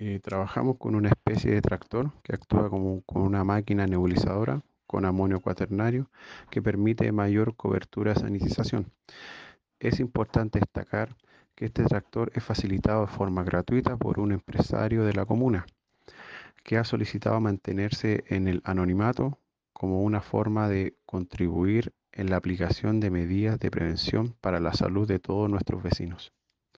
Eh, trabajamos con una especie de tractor que actúa como una máquina nebulizadora con amonio cuaternario que permite mayor cobertura de sanitización. Es importante destacar que este tractor es facilitado de forma gratuita por un empresario de la comuna que ha solicitado mantenerse en el anonimato como una forma de contribuir en la aplicación de medidas de prevención para la salud de todos nuestros vecinos.